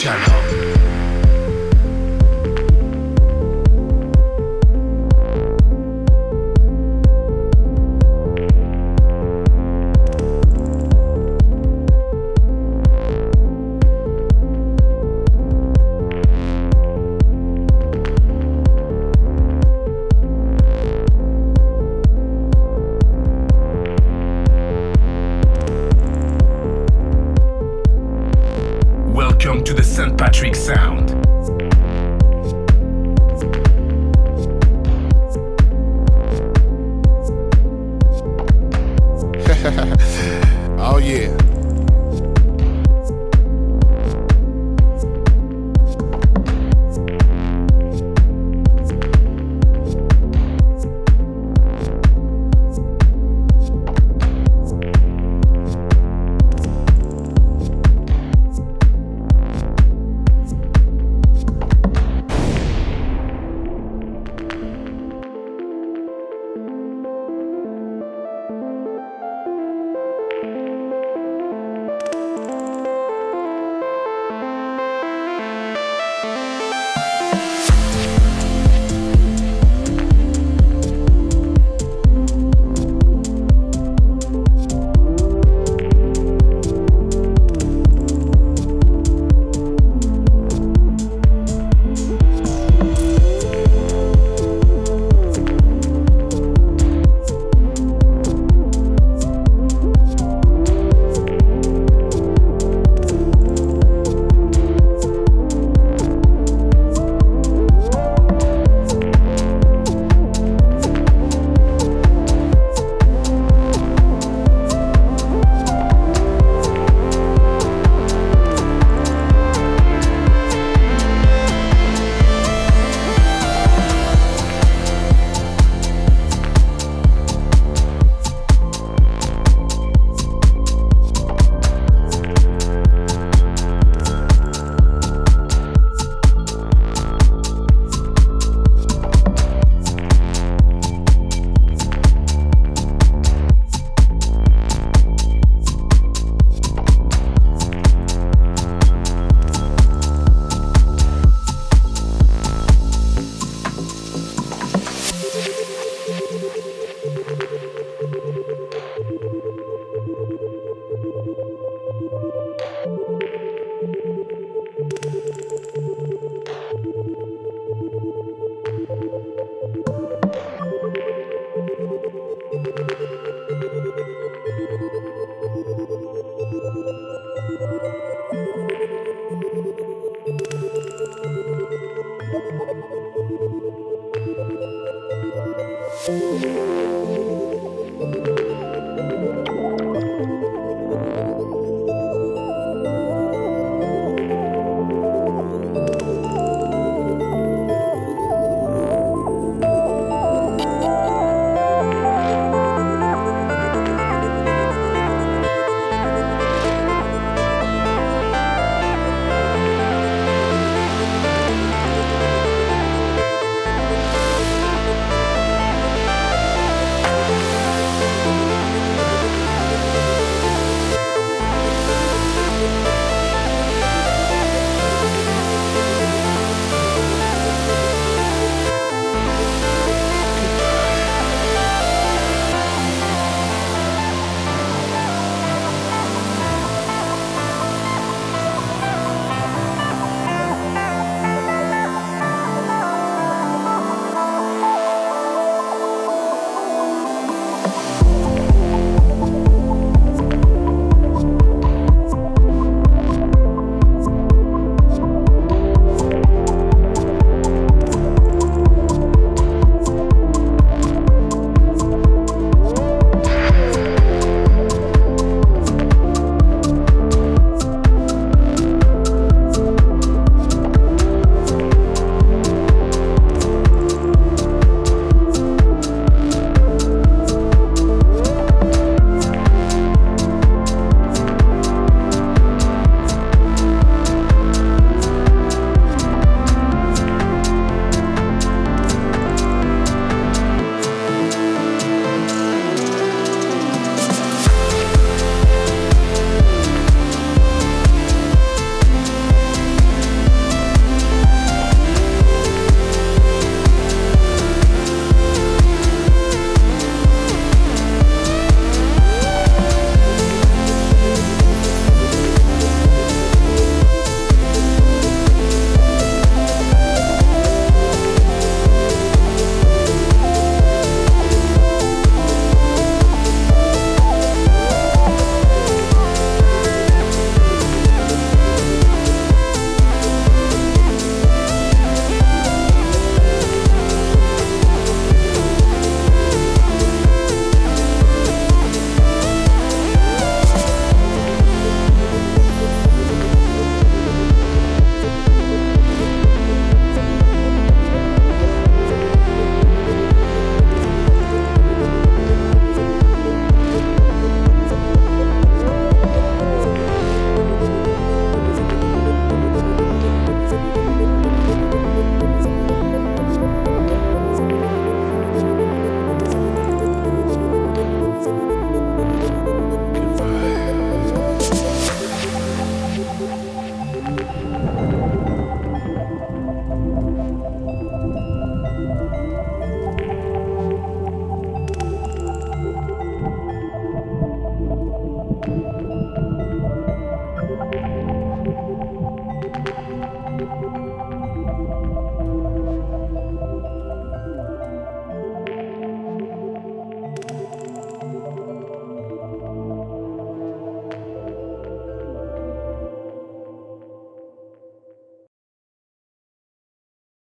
Channel. Música